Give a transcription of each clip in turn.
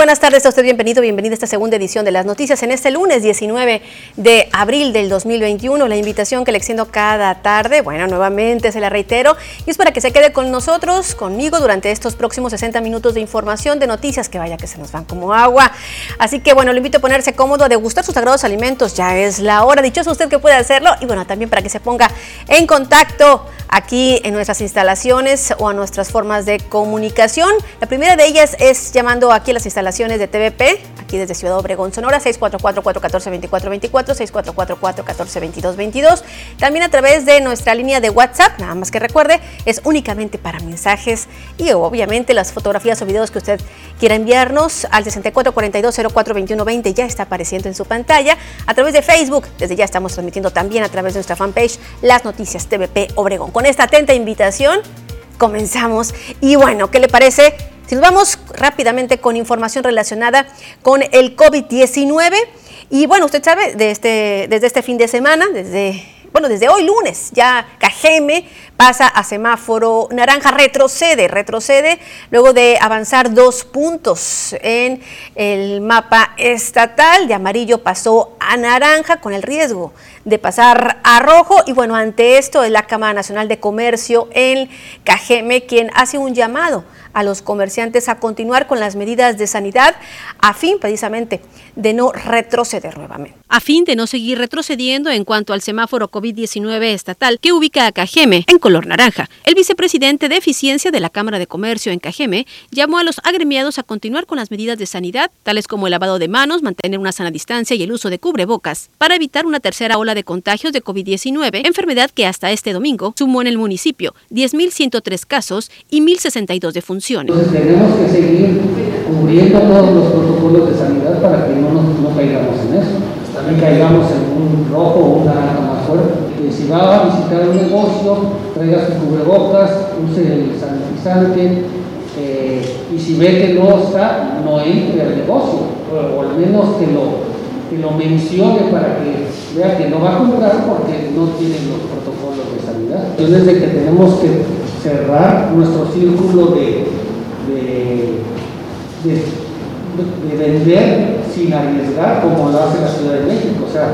buenas tardes. A usted bienvenido, bienvenida a esta segunda edición de las noticias en este lunes 19 de abril del 2021. La invitación que le extiendo cada tarde, bueno, nuevamente se la reitero, y es para que se quede con nosotros, conmigo, durante estos próximos 60 minutos de información, de noticias que vaya que se nos van como agua. Así que bueno, le invito a ponerse cómodo, a degustar sus sagrados alimentos. Ya es la hora. Dichoso usted que puede hacerlo. Y bueno, también para que se ponga en contacto aquí en nuestras instalaciones o a nuestras formas de comunicación. La primera de ellas es llamando aquí a las instalaciones de TVP, aquí desde Ciudad Obregón, Sonora, 644-414-2424, 644-414-2222. También a través de nuestra línea de WhatsApp, nada más que recuerde, es únicamente para mensajes y obviamente las fotografías o videos que usted quiera enviarnos al 6442042120 ya está apareciendo en su pantalla. A través de Facebook, desde ya estamos transmitiendo también a través de nuestra fanpage las noticias TVP Obregón. Con esta atenta invitación, comenzamos. Y bueno, ¿qué le parece? Si nos vamos rápidamente con información relacionada con el COVID-19. Y bueno, usted sabe, este, desde este fin de semana, desde bueno, desde hoy lunes ya Cajeme pasa a semáforo naranja, retrocede, retrocede luego de avanzar dos puntos en el mapa estatal, de amarillo pasó a naranja con el riesgo de pasar a rojo y bueno, ante esto es la Cámara Nacional de Comercio en Cajeme quien hace un llamado a los comerciantes a continuar con las medidas de sanidad a fin precisamente de no retroceder nuevamente. A fin de no seguir retrocediendo en cuanto al semáforo COVID-19 estatal que ubica a Cajeme en color naranja, el vicepresidente de Eficiencia de la Cámara de Comercio en Cajeme llamó a los agremiados a continuar con las medidas de sanidad, tales como el lavado de manos, mantener una sana distancia y el uso de cubrebocas, para evitar una tercera ola de contagios de COVID-19, enfermedad que hasta este domingo sumó en el municipio 10.103 casos y 1.062 defunciones. Entonces tenemos que seguir cubriendo todos los protocolos de sanidad para que no, nos, no caigamos en eso. También caigamos en un rojo o un naranja más fuerte. Si va a visitar un negocio, traiga sus cubrebocas, use el sanitizante eh, y si ve que no está, no entre al negocio, o, al menos que lo, mencione para que vea que no va a comprar porque no tiene los protocolos de sanidad. Entonces, de que tenemos que cerrar nuestro círculo de, de, vender sin arriesgar como lo hace la Ciudad de México. O sea,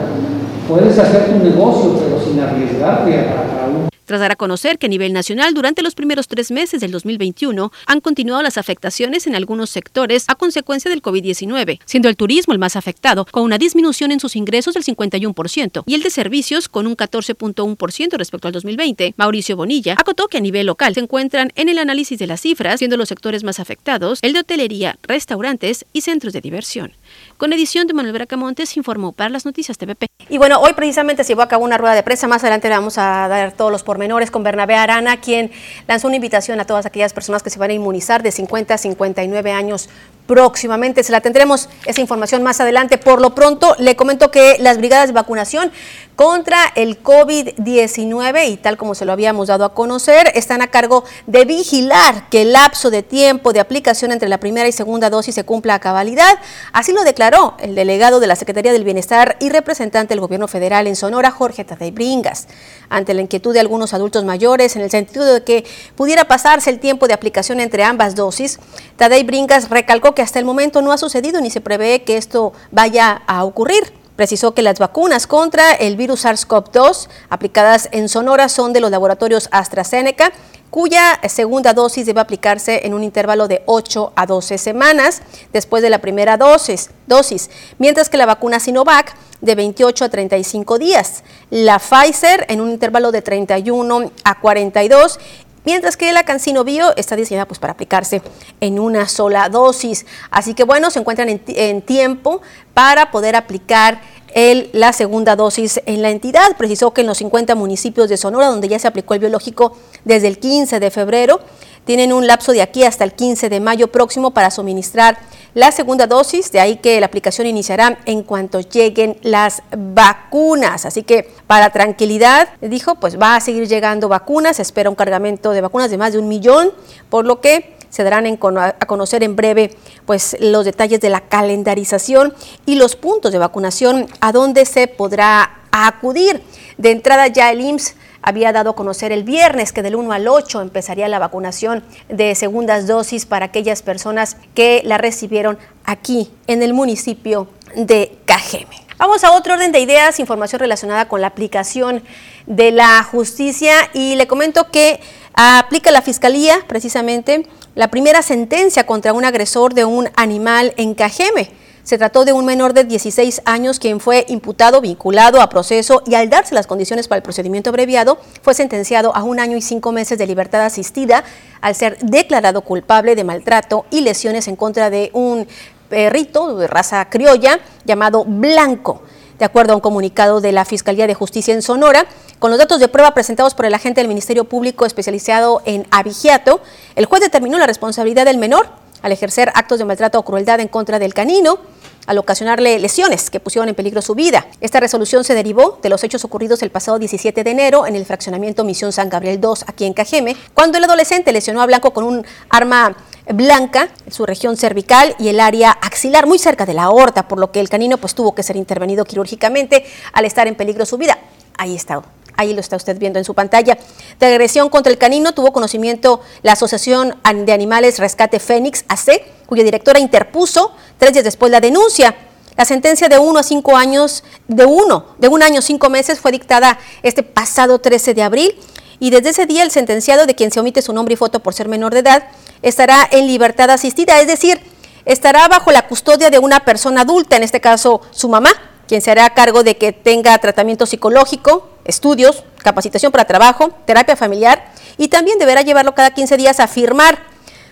puedes hacer tu negocio, pero sin arriesgarte a, a un tras dar a conocer que a nivel nacional durante los primeros tres meses del 2021 han continuado las afectaciones en algunos sectores a consecuencia del COVID-19, siendo el turismo el más afectado, con una disminución en sus ingresos del 51% y el de servicios con un 14.1% respecto al 2020. Mauricio Bonilla acotó que a nivel local se encuentran en el análisis de las cifras, siendo los sectores más afectados el de hotelería, restaurantes y centros de diversión. Con edición de Manuel Bracamontes informó para las noticias TVP. Y bueno, hoy precisamente se llevó a cabo una rueda de prensa. Más adelante vamos a dar todos los pormenores con Bernabé Arana, quien lanzó una invitación a todas aquellas personas que se van a inmunizar de 50 a 59 años próximamente. Se la tendremos esa información más adelante. Por lo pronto, le comento que las brigadas de vacunación contra el COVID-19 y tal como se lo habíamos dado a conocer, están a cargo de vigilar que el lapso de tiempo de aplicación entre la primera y segunda dosis se cumpla a cabalidad. Así lo declaró el delegado de la Secretaría del Bienestar y representante del Gobierno Federal en Sonora, Jorge Tadei Bringas, ante la inquietud de algunos adultos mayores en el sentido de que pudiera pasarse el tiempo de aplicación entre ambas dosis. Tadei Bringas recalcó que hasta el momento no ha sucedido ni se prevé que esto vaya a ocurrir. Precisó que las vacunas contra el virus SARS-CoV-2 aplicadas en Sonora son de los laboratorios AstraZeneca, cuya segunda dosis debe aplicarse en un intervalo de 8 a 12 semanas después de la primera dosis, dosis, mientras que la vacuna Sinovac de 28 a 35 días, la Pfizer en un intervalo de 31 a 42 mientras que la Cancino Bio está diseñada pues, para aplicarse en una sola dosis. Así que bueno, se encuentran en, tiempo para poder aplicar el, la segunda dosis en la entidad. Precisó que en los 50 municipios de Sonora, donde ya se aplicó el biológico desde el 15 de febrero, tienen un lapso de aquí hasta el 15 de mayo próximo para suministrar la segunda dosis, de ahí que la aplicación iniciará en cuanto lleguen las vacunas. Así que para tranquilidad, dijo, pues va a seguir llegando vacunas, se espera un cargamento de vacunas de más de un millón, por lo que se darán a conocer en breve pues, los detalles de la calendarización y los puntos de vacunación a donde se podrá acudir. De entrada ya el IMSS había dado a conocer el viernes que del 1 al 8 empezaría la vacunación de segundas dosis para aquellas personas que la recibieron aquí en el municipio de Cajeme. Vamos a otro orden de ideas, información relacionada con la aplicación de la justicia y le comento que aplica la Fiscalía precisamente la primera sentencia contra un agresor de un animal en Cajeme. Se trató de un menor de 16 años quien fue imputado, vinculado a proceso y al darse las condiciones para el procedimiento abreviado, fue sentenciado a un año y cinco meses de libertad asistida al ser declarado culpable de maltrato y lesiones en contra de un perrito de raza criolla llamado Blanco. De acuerdo a un comunicado de la Fiscalía de Justicia en Sonora, con los datos de prueba presentados por el agente del Ministerio Público especializado en abigiato, el juez determinó la responsabilidad del menor al ejercer actos de maltrato o crueldad en contra del canino, al ocasionarle lesiones que pusieron en peligro su vida. Esta resolución se derivó de los hechos ocurridos el pasado 17 de enero en el fraccionamiento Misión San Gabriel 2 aquí en Cajeme, cuando el adolescente lesionó a Blanco con un arma blanca en su región cervical y el área axilar muy cerca de la aorta, por lo que el canino pues tuvo que ser intervenido quirúrgicamente al estar en peligro su vida. Ahí está ahí lo está usted viendo en su pantalla. De agresión contra el canino tuvo conocimiento la Asociación de Animales Rescate Fénix, AC, cuya directora interpuso tres días después la denuncia. La sentencia de uno a cinco años, de uno, de un año cinco meses, fue dictada este pasado 13 de abril y desde ese día el sentenciado, de quien se omite su nombre y foto por ser menor de edad, estará en libertad asistida, es decir, estará bajo la custodia de una persona adulta, en este caso su mamá, quien se hará cargo de que tenga tratamiento psicológico, estudios, capacitación para trabajo, terapia familiar y también deberá llevarlo cada 15 días a firmar.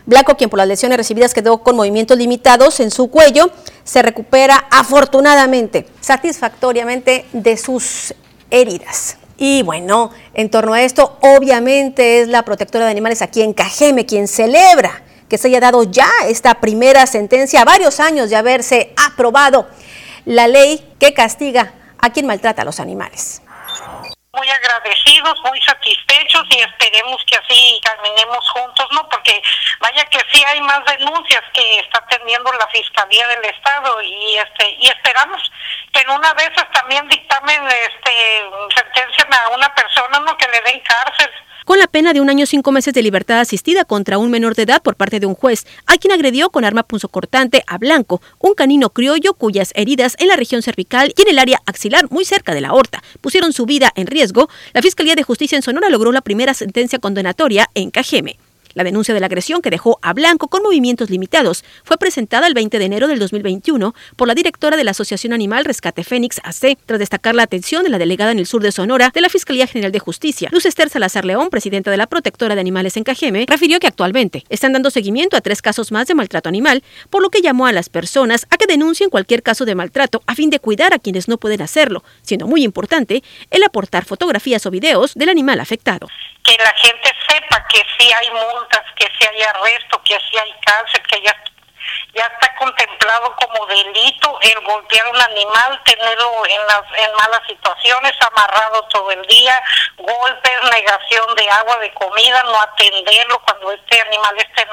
Blanco, quien por las lesiones recibidas quedó con movimientos limitados en su cuello, se recupera afortunadamente, satisfactoriamente de sus heridas. Y bueno, en torno a esto, obviamente es la protectora de animales aquí en Cajeme quien celebra que se haya dado ya esta primera sentencia a varios años de haberse aprobado la ley que castiga a quien maltrata a los animales. Muy agradecidos, muy satisfechos y esperemos que así caminemos juntos, ¿no? Porque vaya que sí hay más denuncias que está teniendo la Fiscalía del Estado y este y esperamos que en una vez también dictamen este sentencian a una persona no que le den cárcel con la pena de un año cinco meses de libertad asistida contra un menor de edad por parte de un juez, a quien agredió con arma punzocortante a Blanco, un canino criollo cuyas heridas en la región cervical y en el área axilar muy cerca de la aorta pusieron su vida en riesgo, la Fiscalía de Justicia en Sonora logró la primera sentencia condenatoria en Cajeme. La denuncia de la agresión que dejó a Blanco con movimientos limitados fue presentada el 20 de enero del 2021 por la directora de la Asociación Animal Rescate Fénix AC, tras destacar la atención de la delegada en el sur de Sonora de la Fiscalía General de Justicia. Luz Esther Salazar León, presidenta de la Protectora de Animales en Cajeme, refirió que actualmente están dando seguimiento a tres casos más de maltrato animal, por lo que llamó a las personas a que denuncien cualquier caso de maltrato a fin de cuidar a quienes no pueden hacerlo, siendo muy importante el aportar fotografías o videos del animal afectado que la gente sepa que sí hay que sí hay arresto, que sí hay cárcel, que ya, ya está contemplado como delito el golpear a un animal, tenerlo en, las, en malas situaciones, amarrado todo el día, golpes, negación de agua, de comida, no atenderlo cuando este animal esté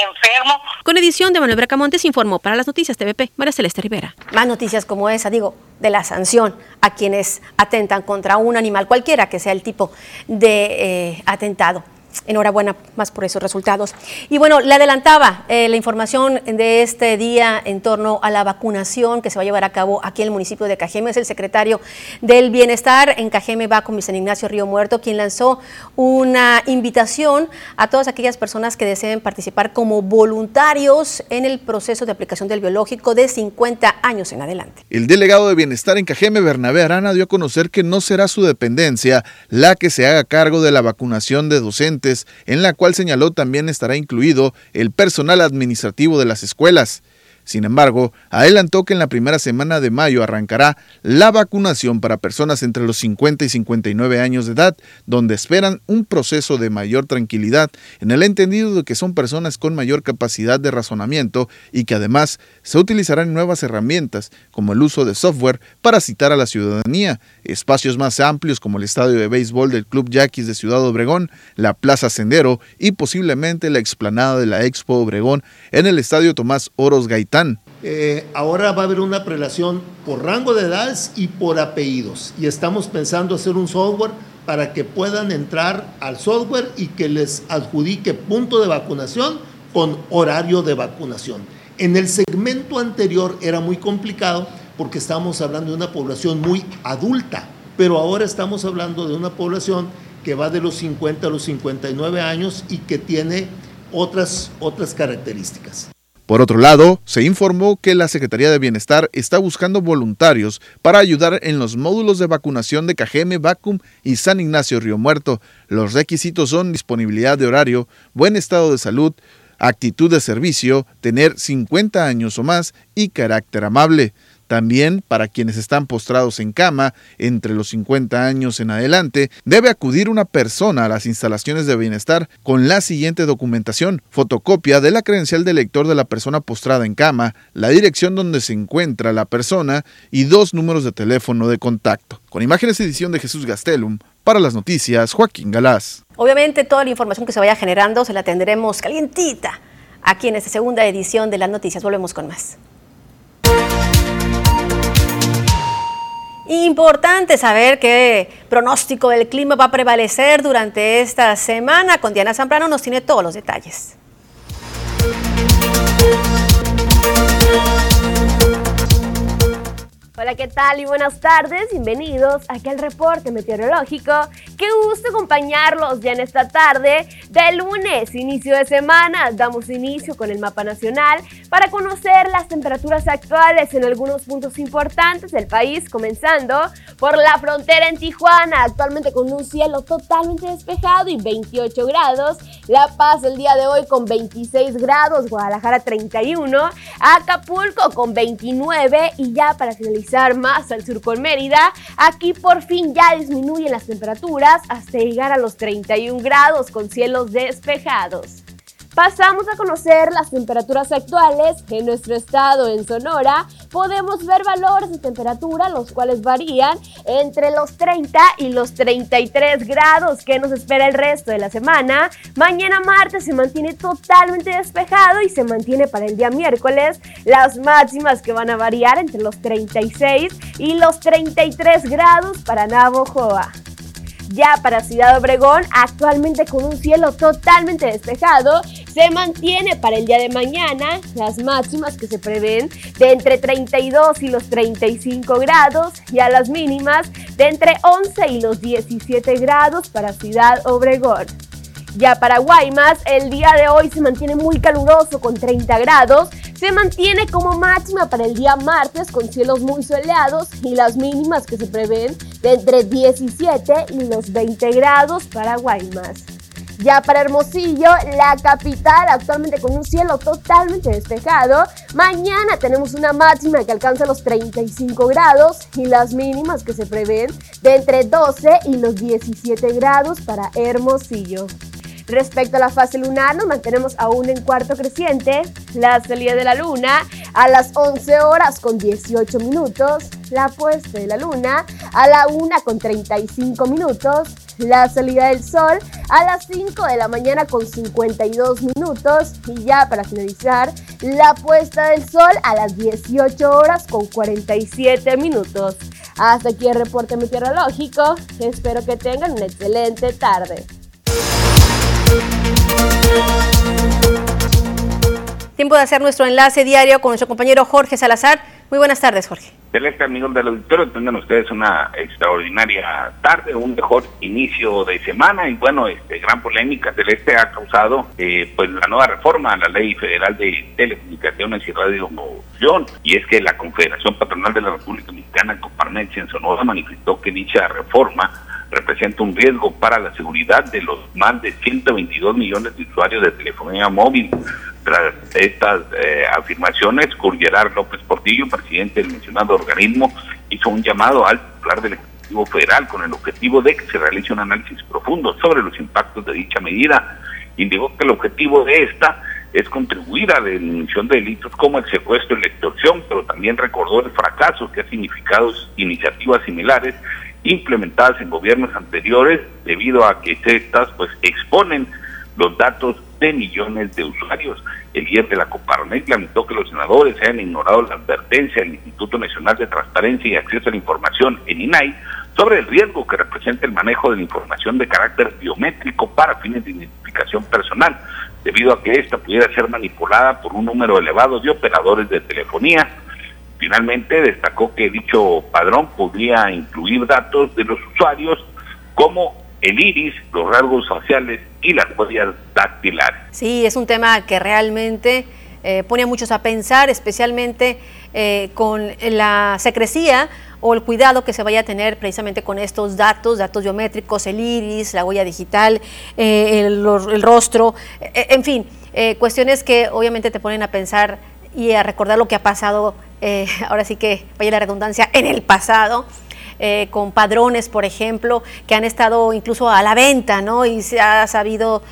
enfermo. Con edición de Manuel Bracamontes informó para las noticias TVP, María Celeste Rivera. Más noticias como esa, digo, de la sanción a quienes atentan contra un animal, cualquiera que sea el tipo de eh, atentado. Enhorabuena más por esos resultados. Y bueno, le adelantaba eh, la información de este día en torno a la vacunación que se va a llevar a cabo aquí en el municipio de Cajeme. Es el secretario del Bienestar en Cajeme, va con San Ignacio Río Muerto, quien lanzó una invitación a todas aquellas personas que deseen participar como voluntarios en el proceso de aplicación del biológico de 50 años en adelante. El delegado de Bienestar en Cajeme, Bernabé Arana, dio a conocer que no será su dependencia la que se haga cargo de la vacunación de docentes en la cual señaló también estará incluido el personal administrativo de las escuelas. Sin embargo, adelantó que en la primera semana de mayo arrancará la vacunación para personas entre los 50 y 59 años de edad, donde esperan un proceso de mayor tranquilidad, en el entendido de que son personas con mayor capacidad de razonamiento y que además se utilizarán nuevas herramientas, como el uso de software para citar a la ciudadanía, espacios más amplios como el estadio de béisbol del Club Yaquis de Ciudad Obregón, la Plaza Sendero y posiblemente la explanada de la Expo Obregón en el estadio Tomás Oros Gaitán eh, ahora va a haber una prelación por rango de edades y por apellidos. Y estamos pensando hacer un software para que puedan entrar al software y que les adjudique punto de vacunación con horario de vacunación. En el segmento anterior era muy complicado porque estábamos hablando de una población muy adulta, pero ahora estamos hablando de una población que va de los 50 a los 59 años y que tiene otras, otras características. Por otro lado, se informó que la Secretaría de Bienestar está buscando voluntarios para ayudar en los módulos de vacunación de Cajeme, Vacum y San Ignacio Río Muerto. Los requisitos son disponibilidad de horario, buen estado de salud, actitud de servicio, tener 50 años o más y carácter amable. También para quienes están postrados en cama entre los 50 años en adelante, debe acudir una persona a las instalaciones de bienestar con la siguiente documentación, fotocopia de la credencial de lector de la persona postrada en cama, la dirección donde se encuentra la persona y dos números de teléfono de contacto. Con imágenes edición de Jesús Gastelum, para las noticias, Joaquín Galás. Obviamente toda la información que se vaya generando se la tendremos calientita aquí en esta segunda edición de las noticias. Volvemos con más. Importante saber qué pronóstico del clima va a prevalecer durante esta semana. Con Diana Zambrano nos tiene todos los detalles. Hola, ¿qué tal y buenas tardes? Bienvenidos aquí al reporte meteorológico. Qué gusto acompañarlos ya en esta tarde de lunes, inicio de semana. Damos inicio con el mapa nacional para conocer las temperaturas actuales en algunos puntos importantes del país, comenzando por la frontera en Tijuana, actualmente con un cielo totalmente despejado y 28 grados. La Paz el día de hoy con 26 grados, Guadalajara 31, Acapulco con 29 y ya para finalizar más al sur con Mérida, aquí por fin ya disminuyen las temperaturas hasta llegar a los 31 grados con cielos despejados. Pasamos a conocer las temperaturas actuales en nuestro estado en Sonora. Podemos ver valores de temperatura los cuales varían entre los 30 y los 33 grados que nos espera el resto de la semana. Mañana martes se mantiene totalmente despejado y se mantiene para el día miércoles las máximas que van a variar entre los 36 y los 33 grados para Navojoa. Ya para Ciudad Obregón, actualmente con un cielo totalmente despejado, se mantiene para el día de mañana las máximas que se prevén de entre 32 y los 35 grados y a las mínimas de entre 11 y los 17 grados para Ciudad Obregón. Ya para Guaymas, el día de hoy se mantiene muy caluroso con 30 grados. Se mantiene como máxima para el día martes con cielos muy soleados y las mínimas que se prevén de entre 17 y los 20 grados para Guaymas. Ya para Hermosillo, la capital, actualmente con un cielo totalmente despejado. Mañana tenemos una máxima que alcanza los 35 grados y las mínimas que se prevén de entre 12 y los 17 grados para Hermosillo. Respecto a la fase lunar, nos mantenemos aún en cuarto creciente. La salida de la luna a las 11 horas con 18 minutos. La puesta de la luna a la 1 con 35 minutos. La salida del sol a las 5 de la mañana con 52 minutos. Y ya para finalizar, la puesta del sol a las 18 horas con 47 minutos. Hasta aquí el reporte meteorológico. Espero que tengan una excelente tarde. Tiempo de hacer nuestro enlace diario con nuestro compañero Jorge Salazar. Muy buenas tardes, Jorge. Celeste, amigos del auditorio, tengan ustedes una extraordinaria tarde, un mejor inicio de semana y bueno, este gran polémica Celeste ha causado eh, pues la nueva reforma a la Ley Federal de Telecomunicaciones y Radiomoción y es que la Confederación Patronal de la República Mexicana, Coparmex en Sonora, manifestó que dicha reforma representa un riesgo para la seguridad de los más de 122 millones de usuarios de telefonía móvil. Tras estas eh, afirmaciones, Curgerar López Portillo, presidente del mencionado organismo, hizo un llamado al titular del Ejecutivo Federal con el objetivo de que se realice un análisis profundo sobre los impactos de dicha medida. Indicó que el objetivo de esta es contribuir a la disminución de delitos como el secuestro y la extorsión, pero también recordó el fracaso que ha significado iniciativas similares implementadas en gobiernos anteriores debido a que estas pues exponen los datos de millones de usuarios. El líder de la Coparmex lamentó que los senadores hayan ignorado la advertencia del Instituto Nacional de Transparencia y Acceso a la Información, en INAI, sobre el riesgo que representa el manejo de la información de carácter biométrico para fines de identificación personal, debido a que ésta pudiera ser manipulada por un número elevado de operadores de telefonía. Finalmente, destacó que dicho padrón podría incluir datos de los usuarios como el iris, los rasgos faciales y las huellas dactilares. Sí, es un tema que realmente eh, pone a muchos a pensar, especialmente eh, con la secrecía o el cuidado que se vaya a tener precisamente con estos datos, datos biométricos, el iris, la huella digital, eh, el, rostro, en fin, cuestiones que obviamente te ponen a pensar y a recordar lo que ha pasado, ahora sí que vaya la redundancia, en el pasado. con padrones, por ejemplo, que han estado incluso a la venta, ¿no? Y se ha sabido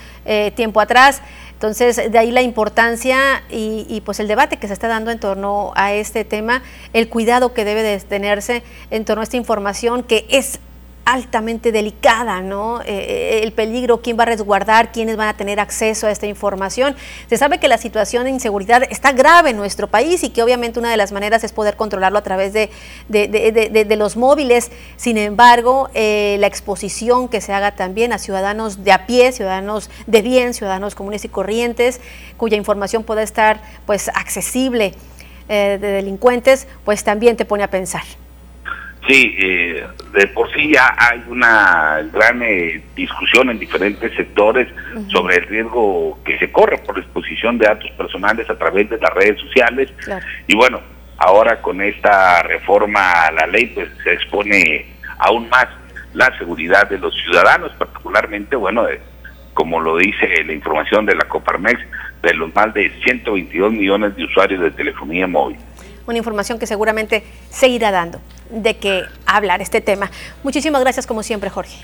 tiempo atrás entonces, de ahí la importancia y, pues el debate que se está dando en torno a este tema, el cuidado que debe de tenerse en torno a esta información que es altamente delicada, ¿no? Eh, eh, el peligro, quién va a resguardar, quiénes van a tener acceso a esta información. Se sabe que la situación de inseguridad está grave en nuestro país y que obviamente una de las maneras es poder controlarlo a través de, los móviles. Sin embargo, eh, la exposición que se haga también a ciudadanos de a pie, ciudadanos de bien, ciudadanos comunes y corrientes, cuya información pueda estar pues accesible de delincuentes, pues también te pone a pensar. Sí, eh, de por sí ya hay una gran eh, discusión en diferentes sectores sobre el riesgo que se corre por la exposición de datos personales a través de las redes sociales. Y bueno, ahora con esta reforma a la ley, pues se expone aún más la seguridad de los ciudadanos, particularmente, bueno, como lo dice la información de la Coparmex, de los más de 122 millones de usuarios de telefonía móvil. Una información que seguramente se irá dando de qué hablar este tema. Muchísimas gracias como siempre, Jorge.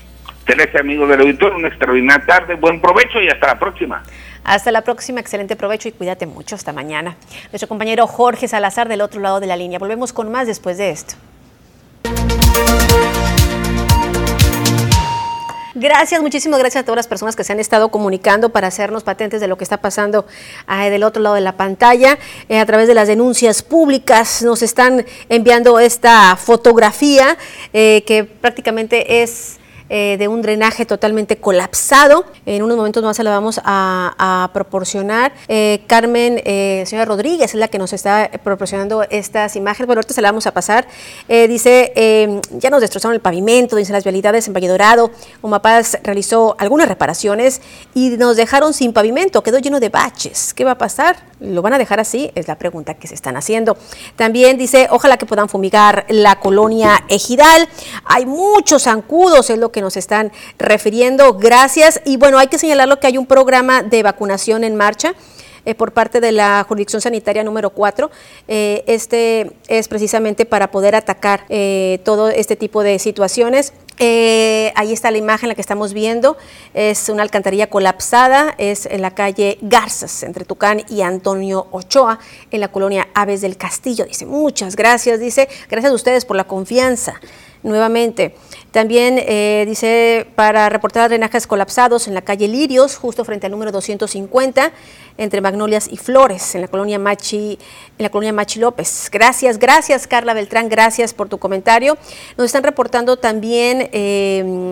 Celeste, amigo del auditor, una extraordinaria tarde, buen provecho y hasta la próxima. Hasta la próxima, excelente provecho y cuídate mucho. Hasta mañana. Nuestro compañero Jorge Salazar del otro lado de la línea. Volvemos con más después de esto. Gracias, muchísimas gracias a todas las personas que se han estado comunicando para hacernos patentes de lo que está pasando del otro lado de la pantalla. Eh, a través de las denuncias públicas nos están enviando esta fotografía eh, que prácticamente es eh, de un drenaje totalmente colapsado. En unos momentos más se la vamos a, proporcionar. Eh, Carmen, eh, señora Rodríguez, es la que nos está proporcionando estas imágenes. Bueno, ahorita se la vamos a pasar. dice, ya nos destrozaron el pavimento, dice las vialidades en Valle Dorado. Umapaz realizó algunas reparaciones y nos dejaron sin pavimento, quedó lleno de baches. ¿Qué va a pasar? ¿Lo van a dejar así? Es la pregunta que se están haciendo. También dice, ojalá que puedan fumigar la colonia Ejidal. Hay muchos zancudos, es lo que nos están refiriendo. Gracias. Y bueno, hay que señalarlo que hay un programa de vacunación en marcha. Eh, por parte de la jurisdicción sanitaria número 4. Eh, este es precisamente para poder atacar eh, todo este tipo de situaciones. ahí está la imagen la que estamos viendo. Es una alcantarilla colapsada. Es en la calle Garzas, entre Tucán y Antonio Ochoa, en la colonia Aves del Castillo. Dice, muchas gracias. Dice, gracias a ustedes por la confianza. Nuevamente, también eh, dice para reportar drenajes colapsados en la calle Lirios, justo frente al número 250, entre Magnolias y Flores, en la colonia Machi, en la colonia Machi López. Gracias, gracias Carla Beltrán, gracias por tu comentario. Nos están reportando también eh,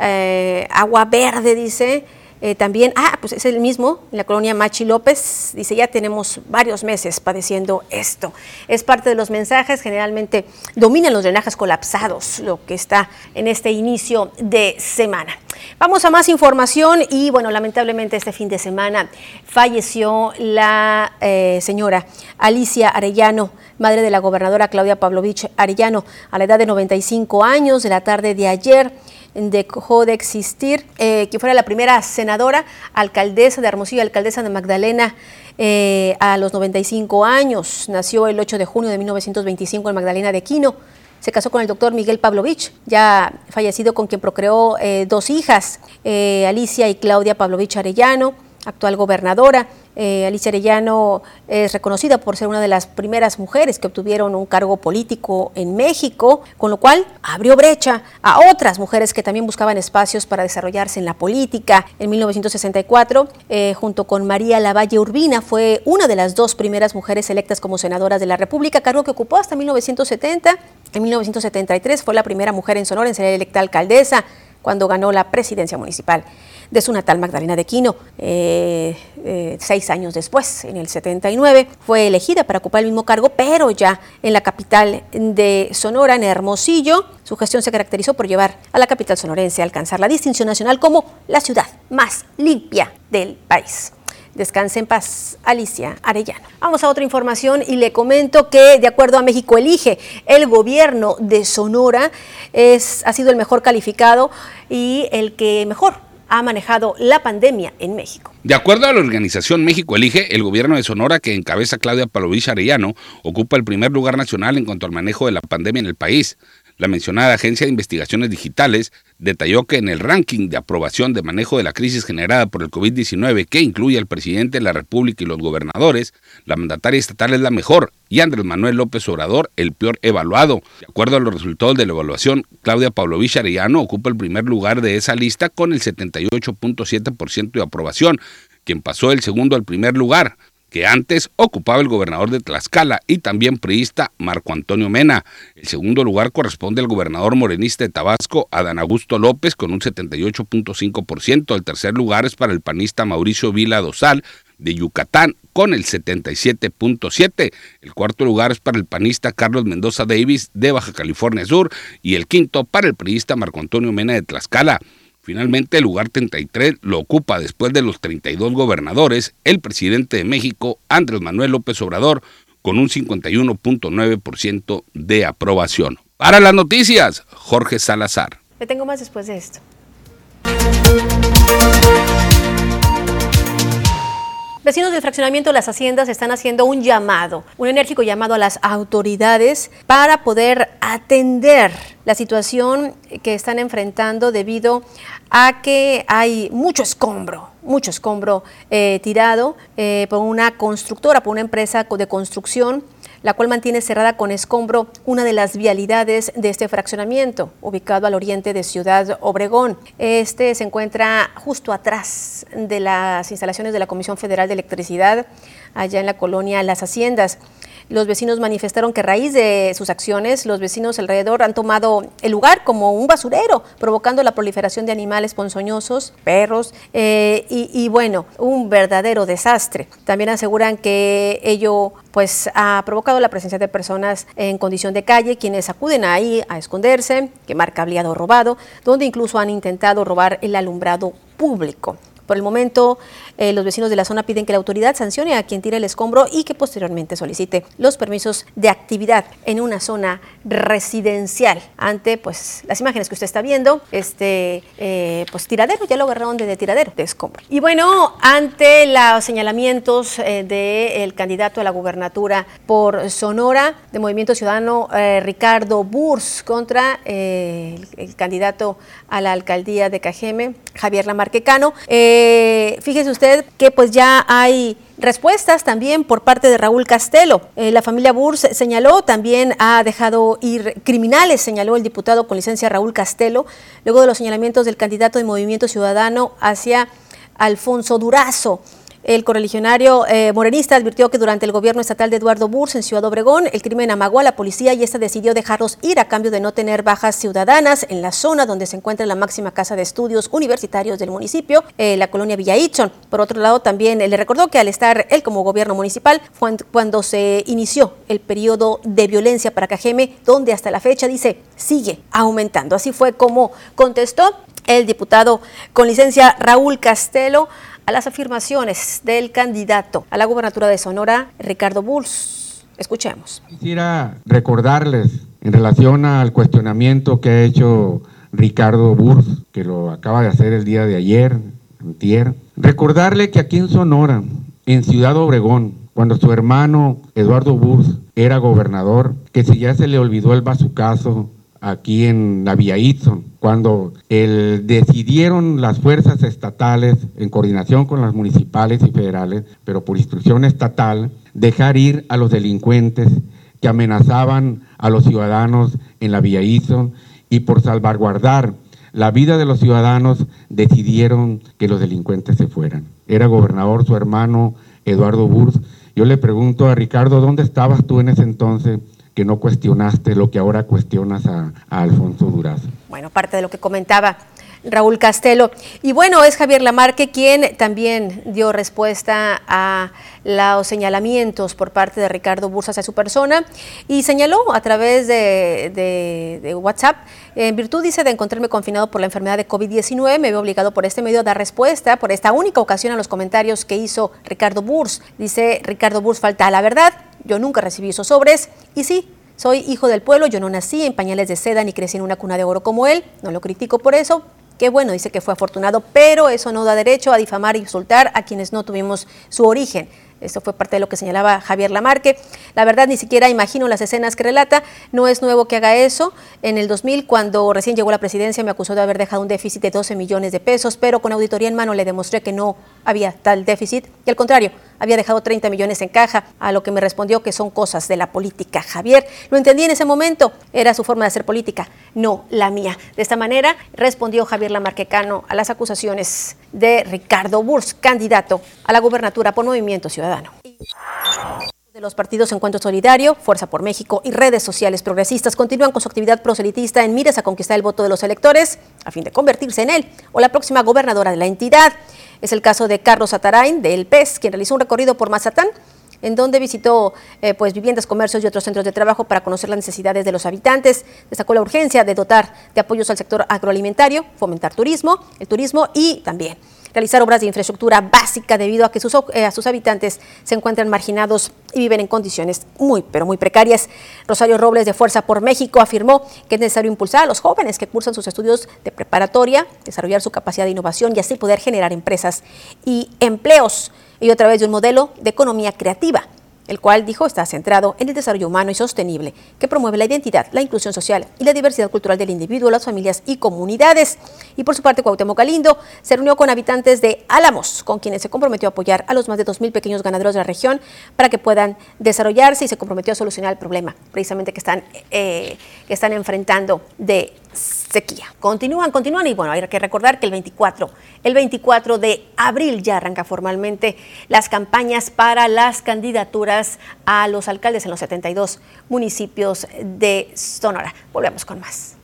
eh, agua verde, dice. Eh, también, ah, pues es el mismo, en la colonia Machi López, dice, ya tenemos varios meses padeciendo esto. Es parte de los mensajes, generalmente dominan los drenajes colapsados, lo que está en este inicio de semana. Vamos a más información y bueno, lamentablemente este fin de semana falleció la eh, señora Alicia Arellano, madre de la gobernadora Claudia Pavlovich Arellano, a la edad de 95 años de la tarde de ayer dejó de existir, eh, que fuera la primera senadora, alcaldesa de Hermosillo, alcaldesa de Magdalena eh, a los 95 años. Nació el 8 de junio de 1925 en Magdalena de Quino. Se casó con el doctor Miguel Pavlovich, ya fallecido con quien procreó eh, dos hijas, Alicia y Claudia Pavlovich Arellano actual gobernadora. Eh, Alicia Arellano es reconocida por ser una de las primeras mujeres que obtuvieron un cargo político en México, con lo cual abrió brecha a otras mujeres que también buscaban espacios para desarrollarse en la política. En 1964, eh, junto con María Lavalle Urbina, fue una de las dos primeras mujeres electas como senadoras de la República, cargo que ocupó hasta 1970 En 1973 fue la primera mujer en Sonora en ser electa alcaldesa cuando ganó la presidencia municipal de su natal Magdalena de Quino. Eh, eh, seis años después, en el 79, fue elegida para ocupar el mismo cargo, pero ya en la capital de Sonora, en Hermosillo. Su gestión se caracterizó por llevar a la capital sonorense a alcanzar la distinción nacional como la ciudad más limpia del país. Descanse en paz, Alicia Arellano. Vamos a otra información y le comento que, de acuerdo a México Elige, el gobierno de Sonora es, ha sido el mejor calificado y el que mejor ha manejado la pandemia en México. De acuerdo a la organización México Elige, el gobierno de Sonora, que encabeza Claudia Palovich Arellano, ocupa el primer lugar nacional en cuanto al manejo de la pandemia en el país. La mencionada Agencia de Investigaciones Digitales detalló que en el ranking de aprobación de manejo de la crisis generada por el COVID-19, que incluye al presidente de la República y los gobernadores, la mandataria estatal es la mejor y Andrés Manuel López Obrador el peor evaluado. De acuerdo a los resultados de la evaluación, Claudia Pavlovich Arellano ocupa el primer lugar de esa lista con el 78.7% de aprobación, quien pasó el segundo al primer lugar que antes ocupaba el gobernador de Tlaxcala y también priista Marco Antonio Mena. El segundo lugar corresponde al gobernador morenista de Tabasco, Adán Augusto López, con un 78.5%. El tercer lugar es para el panista Mauricio Vila Dosal de Yucatán con el 77.7. El cuarto lugar es para el panista Carlos Mendoza Davis de Baja California Sur y el quinto para el priista Marco Antonio Mena de Tlaxcala. Finalmente, el lugar 33 lo ocupa después de los 32 gobernadores el presidente de México, Andrés Manuel López Obrador, con un 51.9% de aprobación. Para las noticias, Jorge Salazar. Le tengo más después de esto. Vecinos del fraccionamiento Las Haciendas están haciendo un llamado, un enérgico llamado a las autoridades para poder atender la situación que están enfrentando debido a que hay mucho escombro, mucho escombro eh, tirado eh, por una constructora, por una empresa de construcción la cual mantiene cerrada con escombro una de las vialidades de este fraccionamiento, ubicado al oriente de Ciudad Obregón. Este se encuentra justo atrás de las instalaciones de la Comisión Federal de Electricidad, allá en la colonia Las Haciendas. Los vecinos manifestaron que a raíz de sus acciones, los vecinos alrededor han tomado el lugar como un basurero, provocando la proliferación de animales ponzoñosos, perros eh, y, bueno, un verdadero desastre. También aseguran que ello pues ha provocado la presencia de personas en condición de calle, quienes acuden ahí a esconderse, quemar cableado robado, donde incluso han intentado robar el alumbrado público. Por el momento, eh, los vecinos de la zona piden que la autoridad sancione a quien tire el escombro y que posteriormente solicite los permisos de actividad en una zona residencial ante pues las imágenes que usted está viendo, este eh, pues tiradero, ya lo agarraron de, tiradero de escombro. Y bueno, ante los señalamientos eh, del candidato a la gubernatura por Sonora de Movimiento Ciudadano Ricardo Burs contra el, candidato a la alcaldía de Cajeme, Javier Lamarquecano, fíjese usted que pues ya hay respuestas también por parte de Raúl Castelo. Eh, la familia Burs señaló, también ha dejado ir criminales, señaló el diputado con licencia Raúl Castelo, luego de los señalamientos del candidato de Movimiento Ciudadano hacia Alfonso Durazo. El correligionario eh, morenista advirtió que durante el gobierno estatal de Eduardo Burs en Ciudad Obregón, el crimen amagó a la policía y esta decidió dejarlos ir a cambio de no tener bajas ciudadanas en la zona donde se encuentra la máxima casa de estudios universitarios del municipio, eh, la colonia Villa Itzon. Por otro lado, también le recordó que al estar él como gobierno municipal, fue cuando se inició el periodo de violencia para Cajeme, donde hasta la fecha dice sigue aumentando. Así fue como contestó el diputado con licencia Raúl Castelo a las afirmaciones del candidato a la gubernatura de Sonora, Ricardo Bulls. Escuchemos. Quisiera recordarles en relación al cuestionamiento que ha hecho Ricardo Bulls, que lo acaba de hacer el día de ayer, antier, recordarle que aquí en Sonora, en Ciudad Obregón, cuando su hermano Eduardo Burs era gobernador, que si ya se le olvidó el bazucazo aquí en la Vía Itson, cuando el, decidieron las fuerzas estatales, en coordinación con las municipales y federales, pero por instrucción estatal, dejar ir a los delincuentes que amenazaban a los ciudadanos en la Vía Itson y por salvaguardar la vida de los ciudadanos decidieron que los delincuentes se fueran. Era gobernador su hermano Eduardo Burs. Yo le pregunto a Ricardo, ¿dónde estabas tú en ese entonces que no cuestionaste lo que ahora cuestionas a, a Alfonso Durazo. Bueno, parte de lo que comentaba Raúl Castelo. Y bueno, es Javier Lamarque quien también dio respuesta a los señalamientos por parte de Ricardo Bursa hacia su persona y señaló a través de, WhatsApp, en virtud, dice, de encontrarme confinado por la enfermedad de COVID-19, me veo obligado por este medio a dar respuesta por esta única ocasión a los comentarios que hizo Ricardo Burs. Dice Ricardo Burs, falta la verdad, yo nunca recibí esos sobres y sí, soy hijo del pueblo, yo no nací en pañales de seda ni crecí en una cuna de oro como él, no lo critico por eso, Qué bueno, dice que fue afortunado, pero eso no da derecho a difamar e insultar a quienes no tuvimos su origen. Esto fue parte de lo que señalaba Javier Lamarque. La verdad, ni siquiera imagino las escenas que relata. No es nuevo que haga eso. En el 2000, cuando recién llegó a la presidencia, me acusó de haber dejado un déficit de 12 millones de pesos, pero con auditoría en mano le demostré que no había tal déficit y al contrario, había dejado 30 millones en caja, a lo que me respondió que son cosas de la política. Javier, lo entendí en ese momento, era su forma de hacer política, no la mía. De esta manera respondió Javier Lamarquecano a las acusaciones de Ricardo Burs, candidato a la gubernatura por Movimiento Ciudadano de los partidos Encuentro Solidario, Fuerza por México y redes sociales progresistas continúan con su actividad proselitista en miras a conquistar el voto de los electores a fin de convertirse en él o la próxima gobernadora de la entidad. Es el caso de Carlos Atarain, del PES, quien realizó un recorrido por Mazatán, en donde visitó eh, pues, viviendas, comercios y otros centros de trabajo para conocer las necesidades de los habitantes. Destacó la urgencia de dotar de apoyos al sector agroalimentario, fomentar turismo, el turismo y también realizar obras de infraestructura básica debido a que sus, eh, a sus habitantes se encuentran marginados y viven en condiciones muy, pero muy precarias. Rosario Robles de Fuerza por México afirmó que es necesario impulsar a los jóvenes que cursan sus estudios de preparatoria, desarrollar su capacidad de innovación y así poder generar empresas y empleos, y a través de un modelo de economía creativa el cual dijo está centrado en el desarrollo humano y sostenible, que promueve la identidad, la inclusión social y la diversidad cultural del individuo, las familias y comunidades. Y por su parte, Cuauhtémoc Galindo se reunió con habitantes de Álamos, con quienes se comprometió a apoyar a los más de 2.000 pequeños ganaderos de la región para que puedan desarrollarse y se comprometió a solucionar el problema, precisamente que están, eh, que están enfrentando de sequía. Continúan, continúan y bueno, hay que recordar que el 24, el 24 de abril ya arranca formalmente las campañas para las candidaturas a los alcaldes en los 72 municipios de Sonora. Volvemos con más.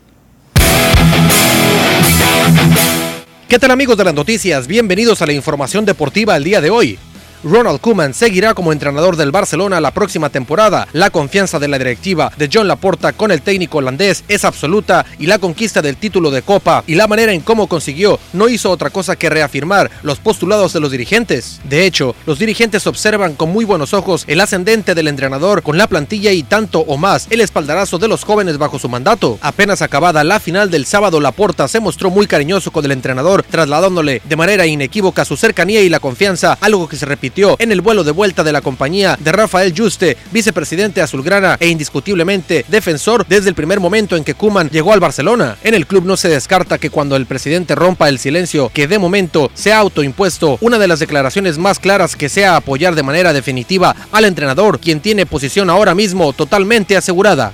¿Qué tal amigos de las noticias? Bienvenidos a la información deportiva el día de hoy. Ronald Koeman seguirá como entrenador del Barcelona la próxima temporada. La confianza de la directiva de John Laporta con el técnico holandés es absoluta y la conquista del título de Copa y la manera en cómo consiguió no hizo otra cosa que reafirmar los postulados de los dirigentes. De hecho, los dirigentes observan con muy buenos ojos el ascendente del entrenador con la plantilla y tanto o más el espaldarazo de los jóvenes bajo su mandato. Apenas acabada la final del sábado, Laporta se mostró muy cariñoso con el entrenador, trasladándole de manera inequívoca su cercanía y la confianza, algo que se repite en el vuelo de vuelta de la compañía de Rafael Juste, vicepresidente azulgrana e indiscutiblemente defensor desde el primer momento en que Kuman llegó al Barcelona. En el club no se descarta que cuando el presidente rompa el silencio que de momento se ha autoimpuesto, una de las declaraciones más claras que sea apoyar de manera definitiva al entrenador, quien tiene posición ahora mismo totalmente asegurada.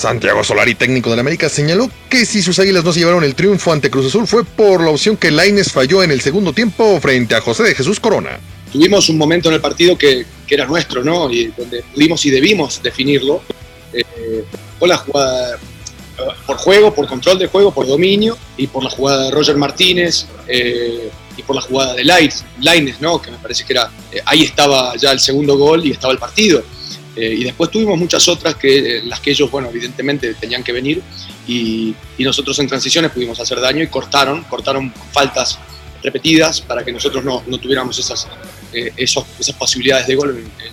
Santiago Solari, técnico del América, señaló que si sus águilas no se llevaron el triunfo ante Cruz Azul fue por la opción que Laines falló en el segundo tiempo frente a José de Jesús Corona tuvimos un momento en el partido que, era nuestro, ¿no? Y donde pudimos y debimos definirlo. Eh, por la jugada, por juego, por control de juego, por dominio, y por la jugada de Roger Martínez, eh, y por la jugada de Laines, ¿no? Que me parece que era, eh, ahí estaba ya el segundo gol y estaba el partido. y después tuvimos muchas otras que las que ellos, bueno, evidentemente tenían que venir y, y nosotros en transiciones pudimos hacer daño y cortaron, cortaron faltas repetidas para que nosotros no, no tuviéramos esas, eh, esos, esas posibilidades de gol en,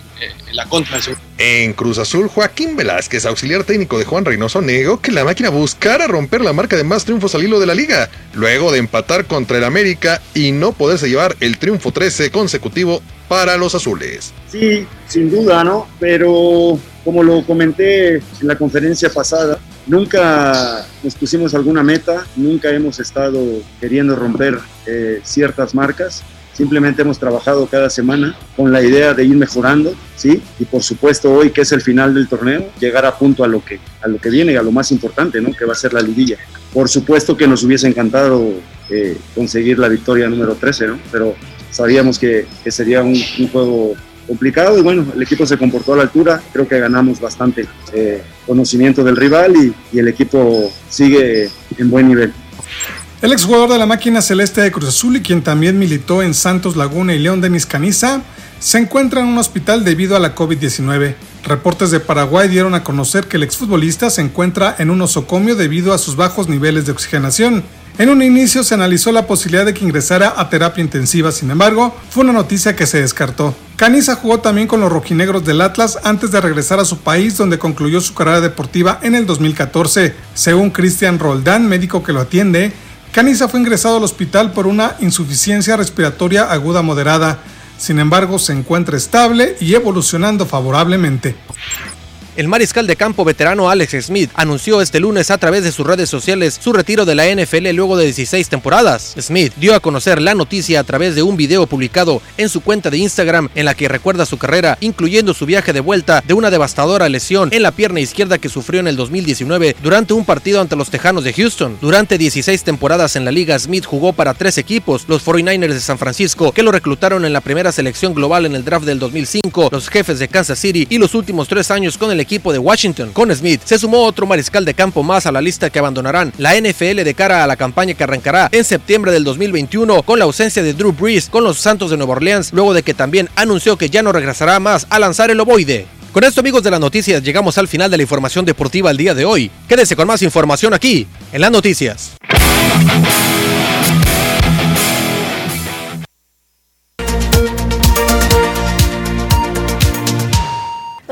la contra. En Cruz Azul, Joaquín Velázquez, auxiliar técnico de Juan Reynoso, negó que la máquina buscara romper la marca de más triunfos al hilo de la liga, luego de empatar contra el América y no poderse llevar el triunfo 13 consecutivo para los azules. Sí, sin duda, ¿no? Pero como lo comenté en la conferencia pasada, nunca nos pusimos alguna meta, nunca hemos estado queriendo romper eh, ciertas marcas. Simplemente hemos trabajado cada semana con la idea de ir mejorando, ¿sí? Y por supuesto hoy, que es el final del torneo, llegar a punto a lo que, a lo que viene, a lo más importante, ¿no? Que va a ser la liguilla. Por supuesto que nos hubiese encantado eh, conseguir la victoria número 13, ¿no? Pero sabíamos que, que sería un, un, juego complicado y bueno, el equipo se comportó a la altura, creo que ganamos bastante eh, conocimiento del rival y, el equipo sigue en buen nivel. El exjugador de la máquina celeste de Cruz Azul y quien también militó en Santos Laguna y León Denis Caniza, se encuentra en un hospital debido a la COVID-19. Reportes de Paraguay dieron a conocer que el exfutbolista se encuentra en un osocomio debido a sus bajos niveles de oxigenación. En un inicio se analizó la posibilidad de que ingresara a terapia intensiva, sin embargo, fue una noticia que se descartó. Caniza jugó también con los rojinegros del Atlas antes de regresar a su país donde concluyó su carrera deportiva en el 2014. Según Cristian Roldán, médico que lo atiende, Caniza fue ingresado al hospital por una insuficiencia respiratoria aguda moderada. Sin embargo, se encuentra estable y evolucionando favorablemente. El mariscal de campo veterano Alex Smith anunció este lunes a través de sus redes sociales su retiro de la NFL luego de 16 temporadas. Smith dio a conocer la noticia a través de un video publicado en su cuenta de Instagram en la que recuerda su carrera, incluyendo su viaje de vuelta de una devastadora lesión en la pierna izquierda que sufrió en el 2019 durante un partido ante los Tejanos de Houston. Durante 16 temporadas en la liga, Smith jugó para tres equipos, los 49ers de San Francisco, que lo reclutaron en la primera selección global en el draft del 2005, los jefes de Kansas City y los últimos tres años con el equipo de Washington. Con Smith se sumó otro mariscal de campo más a la lista que abandonarán la NFL de cara a la campaña que arrancará en septiembre del 2021 con la ausencia de Drew Brees con los Santos de Nueva Orleans, luego de que también anunció que ya no regresará más a lanzar el ovoide. Con esto amigos de las noticias llegamos al final de la información deportiva el día de hoy. Quédese con más información aquí en las noticias.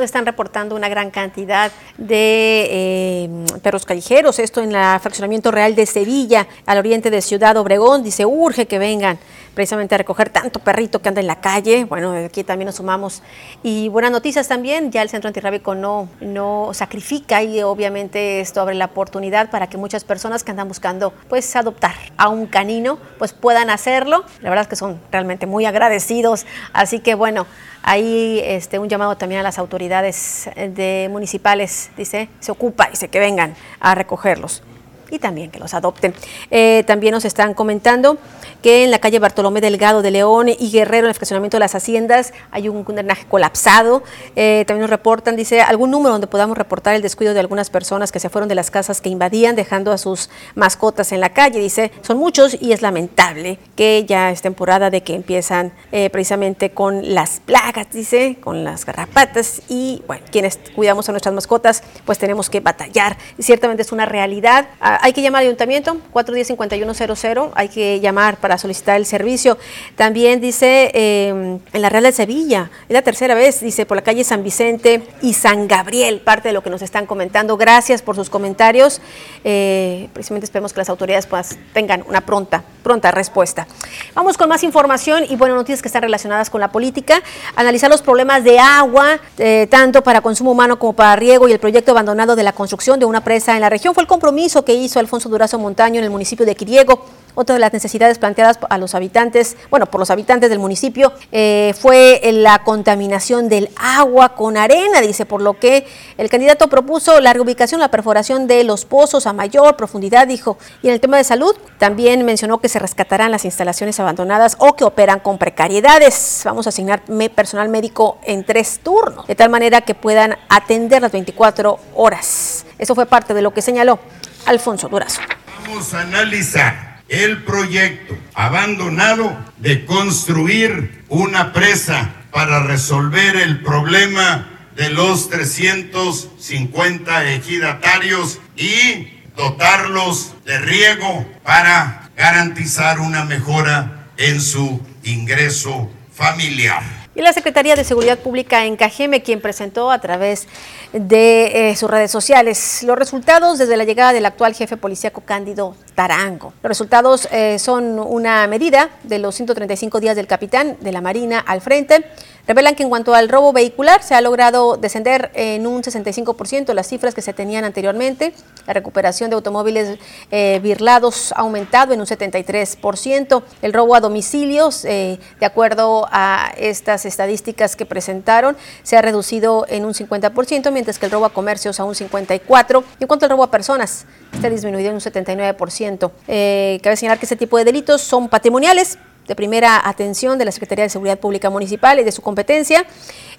Están reportando una gran cantidad de eh, perros callejeros, esto en el fraccionamiento real de Sevilla, al oriente de Ciudad Obregón, dice, urge que vengan precisamente a recoger tanto perrito que anda en la calle, bueno, aquí también nos sumamos. Y buenas noticias también, ya el Centro Antirrábico no, no sacrifica y obviamente esto abre la oportunidad para que muchas personas que andan buscando pues adoptar a un canino pues puedan hacerlo. La verdad es que son realmente muy agradecidos, así que bueno, Ahí este, un llamado también a las autoridades de municipales, dice, se ocupa, dice que vengan a recogerlos y también que los adopten. Eh, también nos están comentando que en la calle Bartolomé Delgado de León y Guerrero, en el fraccionamiento de las haciendas, hay un drenaje colapsado. Eh, también nos reportan, dice, algún número donde podamos reportar el descuido de algunas personas que se fueron de las casas que invadían, dejando a sus mascotas en la calle. Dice, son muchos y es lamentable que ya es temporada de que empiezan eh, precisamente con las plagas, dice, con las garrapatas y, bueno, quienes cuidamos a nuestras mascotas, pues tenemos que batallar. Ciertamente es una realidad. Ah, hay que llamar al ayuntamiento, 410-5100, hay que llamar para solicitar el servicio. También dice em, en la Real de Sevilla, es la tercera vez, dice por la calle San Vicente y San Gabriel, parte de lo que nos están comentando. Gracias por sus comentarios. Eh, precisamente esperemos que las autoridades pues, tengan una pronta, pronta respuesta. Vamos con más información y bueno, noticias que están relacionadas con la política. Analizar los problemas de agua, eh, tanto para consumo humano como para riego y el proyecto abandonado de la construcción de una presa en la región fue el compromiso que hizo Alfonso Durazo Montaño en el municipio de Quiriego. Otra de las necesidades planteadas a los habitantes, bueno, por los habitantes del municipio, eh, fue la contaminación del agua con arena, dice, por lo que el candidato propuso la reubicación, la perforación de los pozos a mayor profundidad, dijo. Y en el tema de salud, también mencionó que se rescatarán las instalaciones abandonadas o que operan con precariedades. Vamos a asignar personal médico en tres turnos, de tal manera que puedan atender las 24 horas. Eso fue parte de lo que señaló Alfonso Durazo. Vamos a analizar el proyecto abandonado de construir una presa para resolver el problema de los 350 ejidatarios y dotarlos de riego para garantizar una mejora en su ingreso familiar. Y la Secretaría de Seguridad Pública en Cajeme, quien presentó a través de eh, sus redes sociales los resultados desde la llegada del actual jefe policíaco Cándido Tarango. Los resultados eh, son una medida de los 135 días del capitán de la Marina al frente revelan que en cuanto al robo vehicular se ha logrado descender en un 65% las cifras que se tenían anteriormente. La recuperación de automóviles eh, birlados ha aumentado en un 73%. El robo a domicilios, eh, de acuerdo a estas estadísticas que presentaron, se ha reducido en un 50%, mientras que el robo a comercios a un 54%. Y en cuanto al robo a personas, está disminuido en un 79%. Eh, cabe señalar que este tipo de delitos son patrimoniales de primera atención de la Secretaría de Seguridad Pública Municipal y de su competencia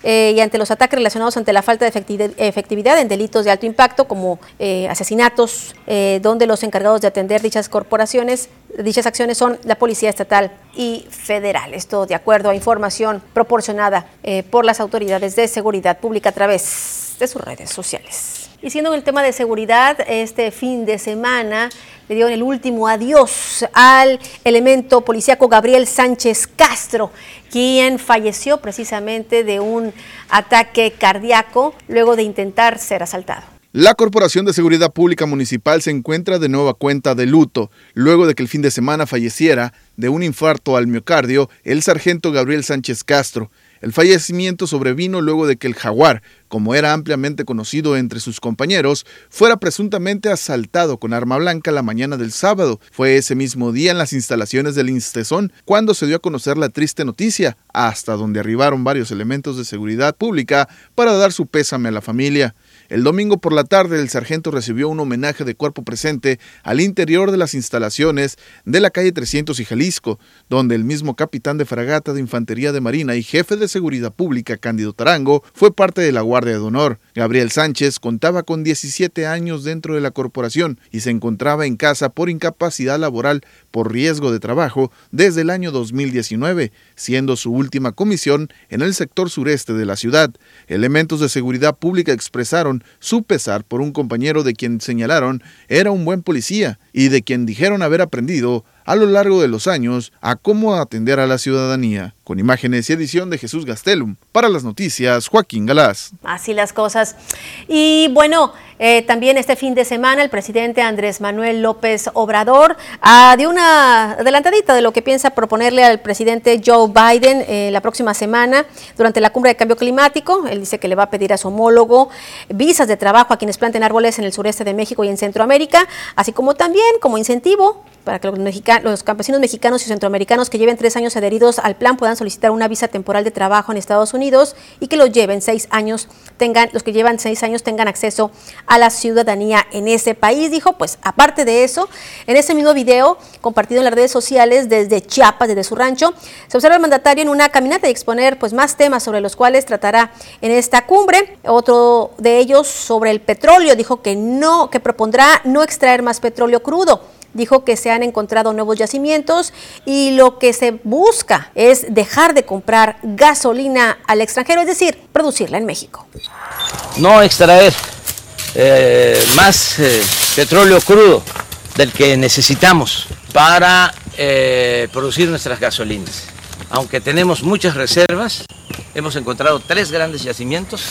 eh, y ante los ataques relacionados ante la falta de efectividad en delitos de alto impacto como eh, asesinatos, eh, donde los encargados de atender dichas corporaciones, dichas acciones son la Policía Estatal y Federal. Esto de acuerdo a información proporcionada por las autoridades de seguridad pública a través de sus redes sociales. Y siendo en el tema de seguridad, este fin de semana le dieron el último adiós al elemento policíaco Gabriel Sánchez Castro, quien falleció precisamente de un ataque cardíaco luego de intentar ser asaltado. La Corporación de Seguridad Pública Municipal se encuentra de nueva cuenta de luto, luego de que el fin de semana falleciera de un infarto al miocardio el sargento Gabriel Sánchez Castro. El fallecimiento sobrevino luego de que el jaguar, como era ampliamente conocido entre sus compañeros, fuera presuntamente asaltado con arma blanca la mañana del sábado. Fue ese mismo día en las instalaciones del Instezón cuando se dio a conocer la triste noticia, hasta donde arribaron varios elementos de seguridad pública para dar su pésame a la familia. El domingo por la tarde el sargento recibió un homenaje de cuerpo presente al interior de las instalaciones de la calle 300 y Jalisco, donde el mismo capitán de fragata de Infantería de Marina y jefe de Seguridad Pública, Cándido Tarango, fue parte de la Guardia de Honor. Gabriel Sánchez contaba con 17 años dentro de la corporación y se encontraba en casa por incapacidad laboral por riesgo de trabajo desde el año 2019, siendo su última comisión en el sector sureste de la ciudad. Elementos de seguridad pública expresaron su pesar por un compañero de quien señalaron era un buen policía y de quien dijeron haber aprendido a lo largo de los años a cómo atender a la ciudadanía. Con imágenes y edición de Jesús Gastelum. Para las noticias, Joaquín Galás. Así las cosas. Y bueno, eh, también este fin de semana el presidente Andrés Manuel López Obrador ah, dio una adelantadita de lo que piensa proponerle al presidente Joe Biden eh, la próxima semana durante la cumbre de cambio climático. Él dice que le va a pedir a su homólogo visas de trabajo a quienes planten árboles en el sureste de México y en Centroamérica, así como también como incentivo para que los, los, campesinos mexicanos y centroamericanos que lleven tres años adheridos al plan puedan solicitar una visa temporal de trabajo en Estados Unidos y que los lleven seis años tengan, los que llevan seis años tengan acceso a la ciudadanía en ese país. Dijo, pues aparte de eso, en ese mismo video compartido en las redes sociales desde Chiapas, desde su rancho, se observa el mandatario en una caminata y exponer pues más temas sobre los cuales tratará en esta cumbre. Otro de ellos sobre el petróleo, dijo que no, que propondrá no extraer más petróleo crudo dijo que se han encontrado nuevos yacimientos y lo que se busca es dejar de comprar gasolina al extranjero, es decir, producirla en México. No extraer eh, más eh, petróleo crudo del que necesitamos para eh, producir nuestras gasolinas. Aunque tenemos muchas reservas, hemos encontrado tres grandes yacimientos.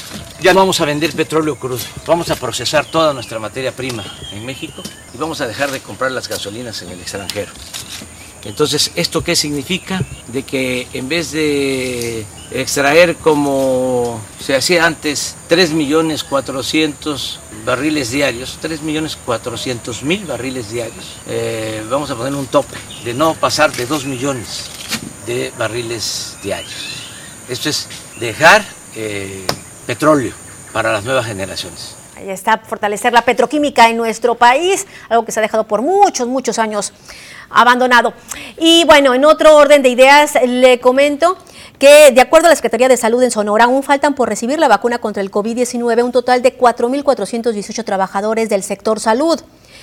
Ya vamos a vender petróleo crudo, vamos a procesar toda nuestra materia prima en México y vamos a dejar de comprar las gasolinas en el extranjero. Entonces, ¿esto qué significa? De que en vez de extraer como se hacía antes 3.400.000 barriles diarios, 3.400.000 barriles diarios, eh, vamos a poner un tope de no pasar de 2 millones de barriles diarios. Esto es dejar eh, petróleo para las nuevas generaciones. Ahí está, fortalecer la petroquímica en nuestro país, algo que se ha dejado por muchos, muchos años abandonado. Y bueno, en otro orden de ideas, le comento que de acuerdo a la Secretaría de Salud en Sonora, aún faltan por recibir la vacuna contra el COVID-19 un total de 4.418 trabajadores del sector salud.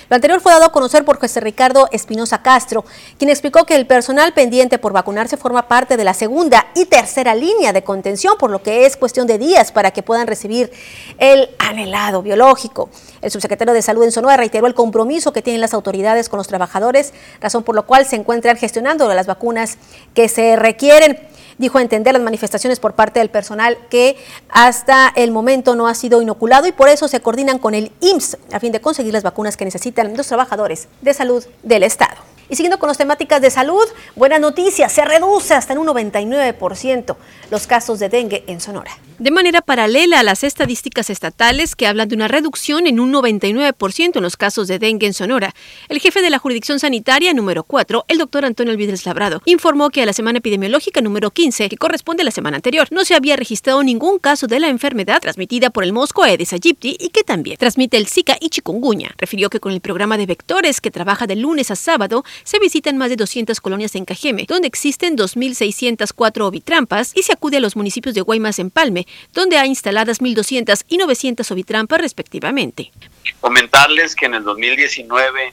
Lo anterior fue dado a conocer por José Ricardo Espinosa Castro, quien explicó que el personal pendiente por vacunarse forma parte de la segunda y tercera línea de contención, por lo que es cuestión de días para que puedan recibir el anhelado biológico. El subsecretario de Salud en Sonora reiteró el compromiso que tienen las autoridades con los trabajadores, razón por la cual se encuentran gestionando las vacunas que se requieren dijo entender las manifestaciones por parte del personal que hasta el momento no ha sido inoculado y por eso se coordinan con el IMSS a fin de conseguir las vacunas que necesitan los trabajadores de salud del Estado. Y siguiendo con las temáticas de salud, buena noticia, se reduce hasta en un 99% los casos de dengue en Sonora. De manera paralela a las estadísticas estatales que hablan de una reducción en un 99% en los casos de dengue en Sonora, el jefe de la jurisdicción sanitaria número 4, el doctor Antonio Alvidres Labrado, informó que a la semana epidemiológica número 15, que corresponde a la semana anterior, no se había registrado ningún caso de la enfermedad transmitida por el mosco Aedes aegypti y que también transmite el Zika y chikungunya. Refirió que con el programa de vectores que trabaja de lunes a sábado, se visitan más de 200 colonias en Cajeme, donde existen 2.604 ovitrampas, y se acude a los municipios de Guaymas en Palme, donde hay instaladas 1.200 y 900 ovitrampas respectivamente. Comentarles que en el 2019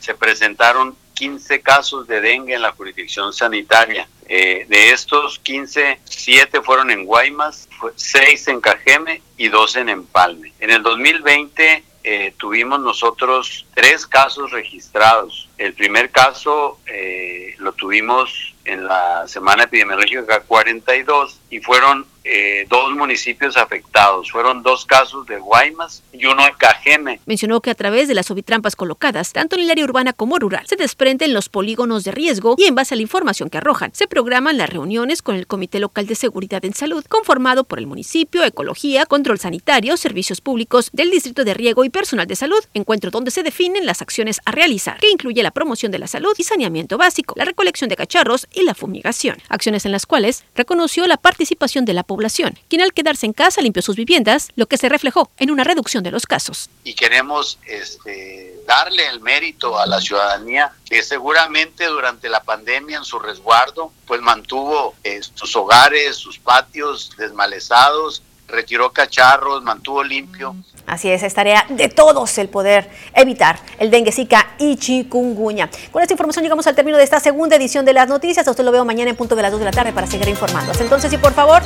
se presentaron 15 casos de dengue en la jurisdicción sanitaria. Eh, de estos 15, 7 fueron en Guaymas, 6 en Cajeme y 2 en Empalme. En el 2020 eh, tuvimos nosotros tres casos registrados. El primer caso eh, lo tuvimos en la semana epidemiológica 42 y fueron eh, dos municipios afectados. Fueron dos casos de Guaymas y uno en Cajeme. Mencionó que a través de las ovitrampas colocadas, tanto en el área urbana como rural, se desprenden los polígonos de riesgo y en base a la información que arrojan, se programan las reuniones con el Comité Local de Seguridad en Salud, conformado por el municipio, ecología, control sanitario, servicios públicos del Distrito de Riego y personal de salud, encuentro donde se definen las acciones a realizar, que incluye la promoción de la salud y saneamiento básico, la recolección de cacharros y la fumigación. Acciones en las cuales reconoció la participación de la población, quien al quedarse en casa limpió sus viviendas, lo que se reflejó en una reducción de los casos. Y queremos este, darle el mérito a la ciudadanía que seguramente durante la pandemia en su resguardo pues mantuvo eh, sus hogares, sus patios desmalezados, retiró cacharros, mantuvo limpio. Así es, es tarea de todos el poder evitar el dengue, zika y chikungunya. Con esta información llegamos al término de esta segunda edición de las noticias. A usted lo veo mañana en punto de las 2 de la tarde para seguir informando. Entonces y por favor,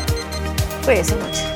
cuídense mucho.